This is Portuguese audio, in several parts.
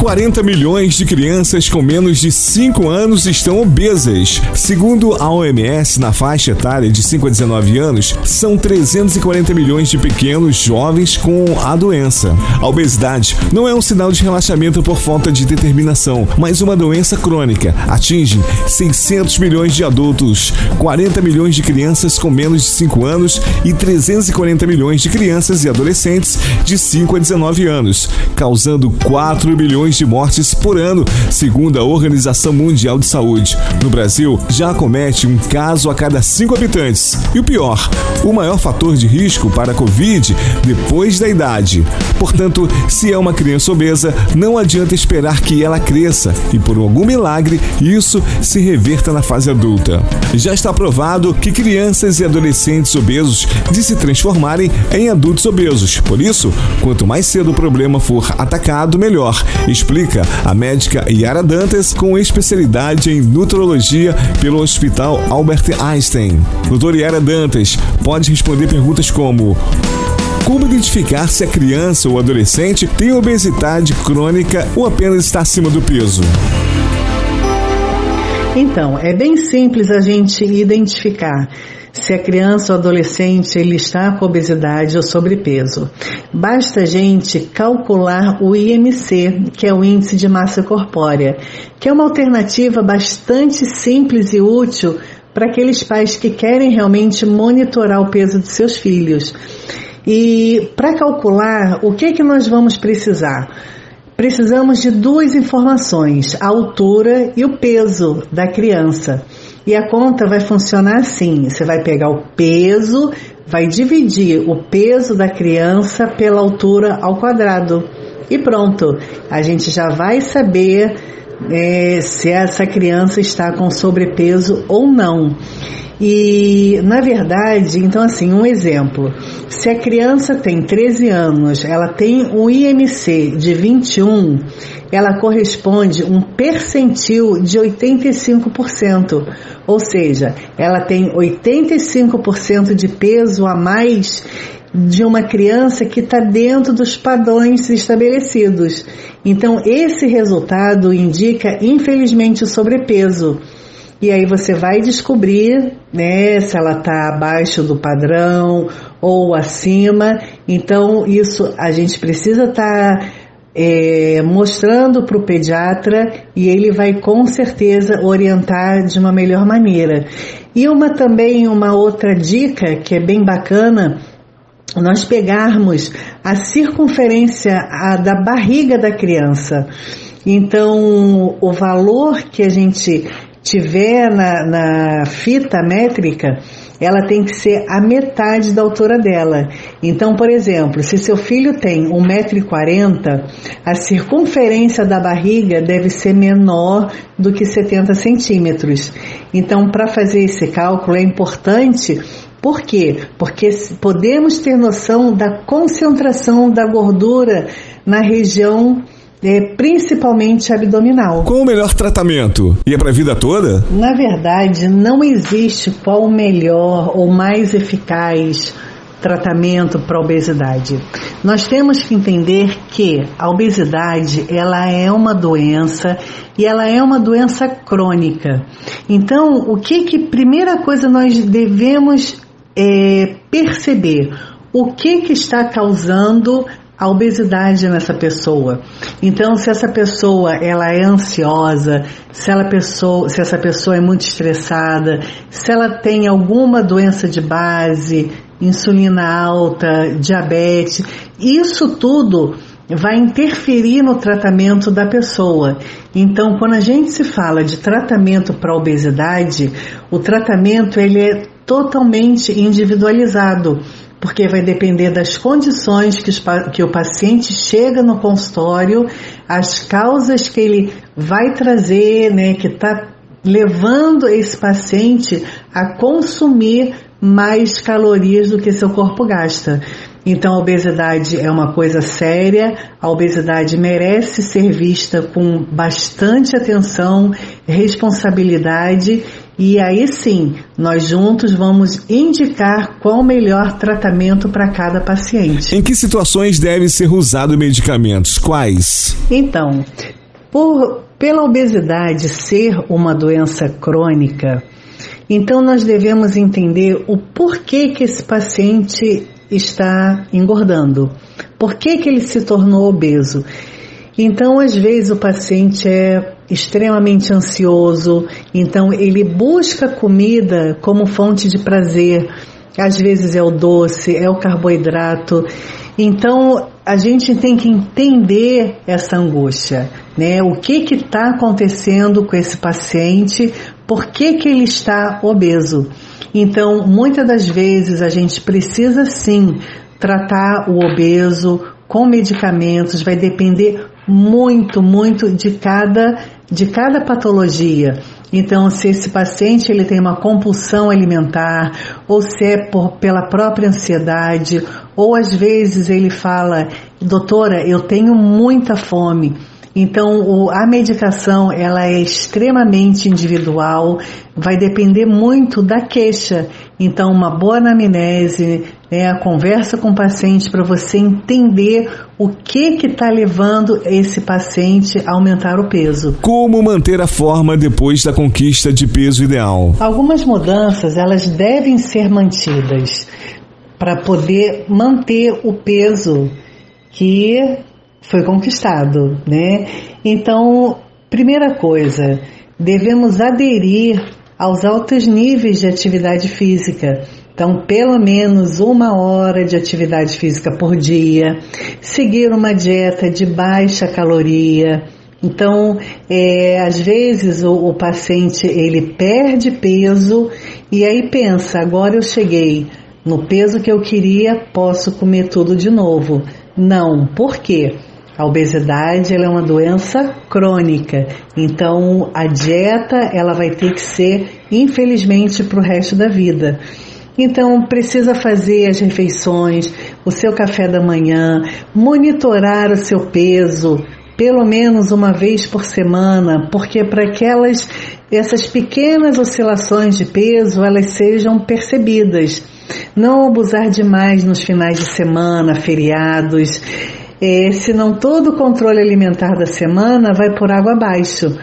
40 milhões de crianças com menos de 5 anos estão obesas. Segundo a OMS, na faixa etária de 5 a 19 anos, são 340 milhões de pequenos jovens com a doença. A obesidade não é um sinal de relaxamento por falta de determinação, mas uma doença crônica. Atinge 600 milhões de adultos, 40 milhões de crianças com menos de 5 anos e 340 milhões de crianças e adolescentes de 5 a 19 anos, causando 4 milhões milhões de mortes por ano, segundo a Organização Mundial de Saúde. No Brasil, já comete um caso a cada cinco habitantes. E o pior, o maior fator de risco para a Covid depois da idade. Portanto, se é uma criança obesa, não adianta esperar que ela cresça e, por algum milagre, isso se reverta na fase adulta. Já está provado que crianças e adolescentes obesos de se transformarem em adultos obesos. Por isso, quanto mais cedo o problema for atacado, melhor explica a médica Yara Dantas, com especialidade em nutrologia pelo Hospital Albert Einstein. Doutora Yara Dantas pode responder perguntas como como identificar se a criança ou adolescente tem obesidade crônica ou apenas está acima do peso? Então, é bem simples a gente identificar se a criança ou adolescente ele está com obesidade ou sobrepeso. Basta a gente calcular o IMC, que é o índice de massa corpórea, que é uma alternativa bastante simples e útil para aqueles pais que querem realmente monitorar o peso de seus filhos. E para calcular, o que é que nós vamos precisar? Precisamos de duas informações: a altura e o peso da criança. E a conta vai funcionar assim: você vai pegar o peso, vai dividir o peso da criança pela altura ao quadrado. E pronto, a gente já vai saber é, se essa criança está com sobrepeso ou não. E, na verdade, então, assim, um exemplo: se a criança tem 13 anos, ela tem um IMC de 21, ela corresponde um percentil de 85%. Ou seja, ela tem 85% de peso a mais de uma criança que está dentro dos padrões estabelecidos. Então, esse resultado indica, infelizmente, sobrepeso. E aí você vai descobrir, né, se ela está abaixo do padrão ou acima. Então, isso a gente precisa estar tá, é, mostrando para o pediatra e ele vai com certeza orientar de uma melhor maneira. E uma também, uma outra dica que é bem bacana, nós pegarmos a circunferência a, da barriga da criança. Então, o valor que a gente tiver na, na fita métrica, ela tem que ser a metade da altura dela. Então, por exemplo, se seu filho tem 1,40m, a circunferência da barriga deve ser menor do que 70 centímetros. Então, para fazer esse cálculo é importante por quê? Porque podemos ter noção da concentração da gordura na região é, principalmente abdominal. Qual o melhor tratamento? E é para a vida toda? Na verdade, não existe qual o melhor ou mais eficaz tratamento para a obesidade. Nós temos que entender que a obesidade ela é uma doença e ela é uma doença crônica. Então, o que que primeira coisa nós devemos é, perceber? O que que está causando a obesidade nessa pessoa. Então, se essa pessoa ela é ansiosa, se, ela pessoa, se essa pessoa é muito estressada, se ela tem alguma doença de base, insulina alta, diabetes, isso tudo vai interferir no tratamento da pessoa. Então, quando a gente se fala de tratamento para obesidade, o tratamento ele é totalmente individualizado porque vai depender das condições que, que o paciente chega no consultório, as causas que ele vai trazer, né, que está levando esse paciente a consumir mais calorias do que seu corpo gasta. Então, a obesidade é uma coisa séria, a obesidade merece ser vista com bastante atenção, responsabilidade e aí sim, nós juntos vamos indicar qual o melhor tratamento para cada paciente. Em que situações deve ser usado medicamentos? Quais? Então, Por, pela obesidade ser uma doença crônica, então nós devemos entender o porquê que esse paciente está engordando, por que, que ele se tornou obeso. Então, às vezes, o paciente é extremamente ansioso, então ele busca comida como fonte de prazer. Às vezes é o doce, é o carboidrato. Então, a gente tem que entender essa angústia, né? O que que está acontecendo com esse paciente? Por que que ele está obeso? Então, muitas das vezes a gente precisa sim tratar o obeso com medicamentos, vai depender muito, muito de cada de cada patologia. Então, se esse paciente ele tem uma compulsão alimentar, ou se é por, pela própria ansiedade, ou às vezes ele fala, doutora, eu tenho muita fome. Então, o, a medicação ela é extremamente individual, vai depender muito da queixa. Então, uma boa anamnese, né, a conversa com o paciente para você entender o que que está levando esse paciente a aumentar o peso. Como manter a forma depois da conquista de peso ideal? Algumas mudanças elas devem ser mantidas para poder manter o peso que foi conquistado, né? Então, primeira coisa, devemos aderir aos altos níveis de atividade física. Então, pelo menos uma hora de atividade física por dia, seguir uma dieta de baixa caloria. Então, é, às vezes o, o paciente ele perde peso e aí pensa: agora eu cheguei no peso que eu queria, posso comer tudo de novo. Não, por quê? A obesidade é uma doença crônica, então a dieta ela vai ter que ser, infelizmente, para o resto da vida. Então precisa fazer as refeições, o seu café da manhã, monitorar o seu peso, pelo menos uma vez por semana, porque para aquelas essas pequenas oscilações de peso elas sejam percebidas. Não abusar demais nos finais de semana, feriados é, senão todo o controle alimentar da semana vai por água abaixo.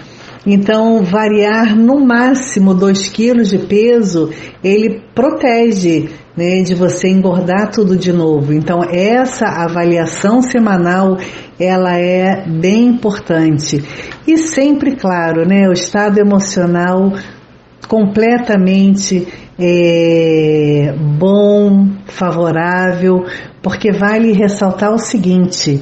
Então, variar no máximo 2 quilos de peso, ele protege né, de você engordar tudo de novo. Então, essa avaliação semanal, ela é bem importante. E sempre, claro, né, o estado emocional completamente é, bom, favorável, porque vale ressaltar o seguinte: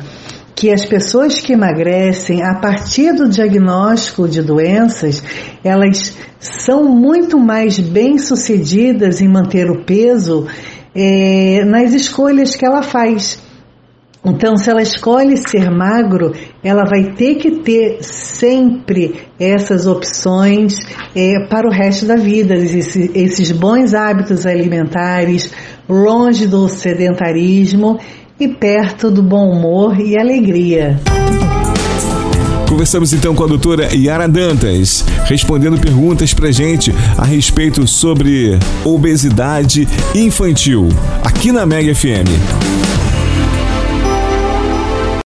que as pessoas que emagrecem, a partir do diagnóstico de doenças, elas são muito mais bem-sucedidas em manter o peso é, nas escolhas que ela faz. Então, se ela escolhe ser magro, ela vai ter que ter sempre essas opções é, para o resto da vida, esses, esses bons hábitos alimentares, longe do sedentarismo e perto do bom humor e alegria. Conversamos então com a doutora Yara Dantas, respondendo perguntas pra gente a respeito sobre obesidade infantil, aqui na Mega FM.